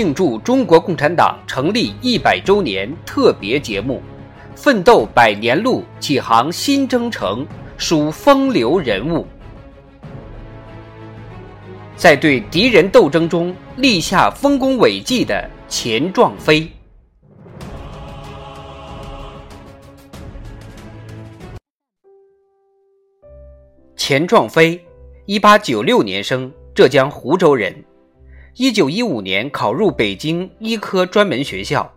庆祝中国共产党成立一百周年特别节目，奋斗百年路，启航新征程，属风流人物。在对敌人斗争中立下丰功伟绩的钱壮飞。钱壮飞，一八九六年生，浙江湖州人。一九一五年考入北京医科专门学校，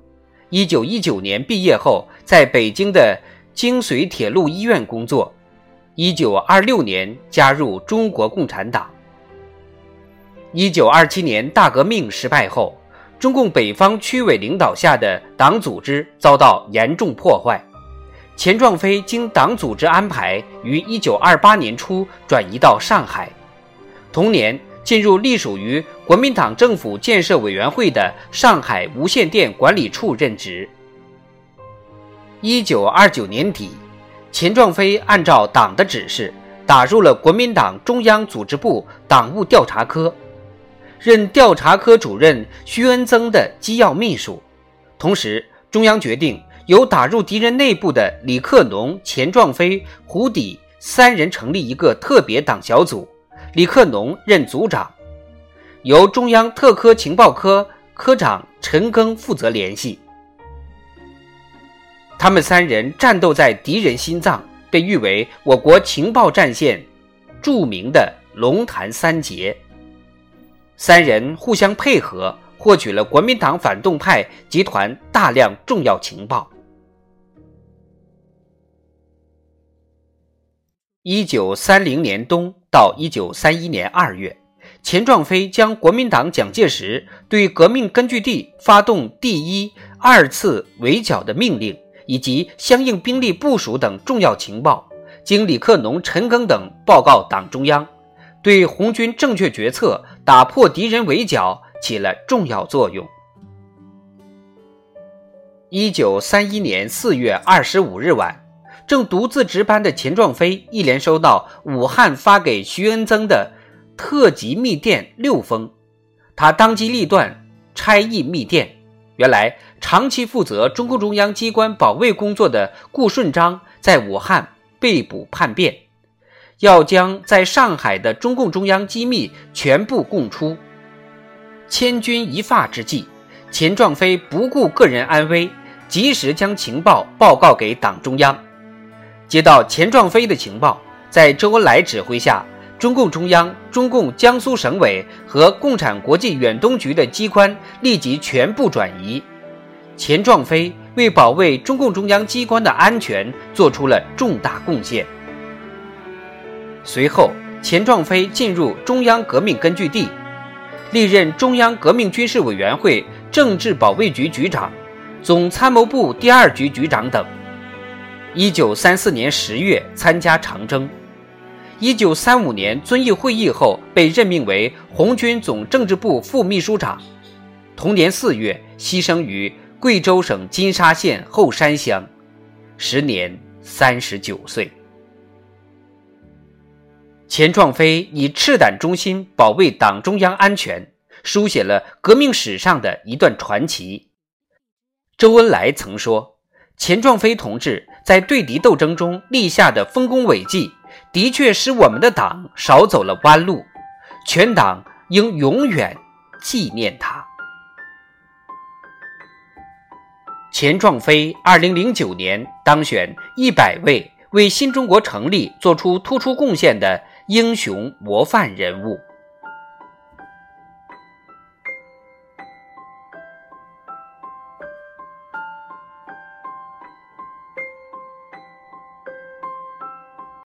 一九一九年毕业后，在北京的京绥铁路医院工作。一九二六年加入中国共产党。一九二七年大革命失败后，中共北方区委领导下的党组织遭到严重破坏。钱壮飞经党组织安排，于一九二八年初转移到上海。同年。进入隶属于国民党政府建设委员会的上海无线电管理处任职。一九二九年底，钱壮飞按照党的指示，打入了国民党中央组织部党务调查科，任调查科主任徐恩曾的机要秘书。同时，中央决定由打入敌人内部的李克农、钱壮飞、胡底三人成立一个特别党小组。李克农任组长，由中央特科情报科科长陈赓负责联系。他们三人战斗在敌人心脏，被誉为我国情报战线著名的“龙潭三杰”。三人互相配合，获取了国民党反动派集团大量重要情报。一九三零年冬。到一九三一年二月，钱壮飞将国民党蒋介石对革命根据地发动第一、二次围剿的命令以及相应兵力部署等重要情报，经李克农、陈赓等报告党中央，对红军正确决策、打破敌人围剿起了重要作用。一九三一年四月二十五日晚。正独自值班的钱壮飞一连收到武汉发给徐恩曾的特级密电六封，他当机立断拆译密电。原来，长期负责中共中央机关保卫工作的顾顺章在武汉被捕叛变，要将在上海的中共中央机密全部供出。千钧一发之际，钱壮飞不顾个人安危，及时将情报报告给党中央。接到钱壮飞的情报，在周恩来指挥下，中共中央、中共江苏省委和共产国际远东局的机关立即全部转移。钱壮飞为保卫中共中央机关的安全做出了重大贡献。随后，钱壮飞进入中央革命根据地，历任中央革命军事委员会政治保卫局局长、总参谋部第二局局长等。一九三四年十月参加长征，一九三五年遵义会议后被任命为红军总政治部副秘书长。同年四月牺牲于贵州省金沙县后山乡，时年三十九岁。钱壮飞以赤胆忠心保卫党中央安全，书写了革命史上的一段传奇。周恩来曾说。钱壮飞同志在对敌斗争中立下的丰功伟绩，的确使我们的党少走了弯路，全党应永远纪念他。钱壮飞二零零九年当选一百位为新中国成立做出突出贡献的英雄模范人物。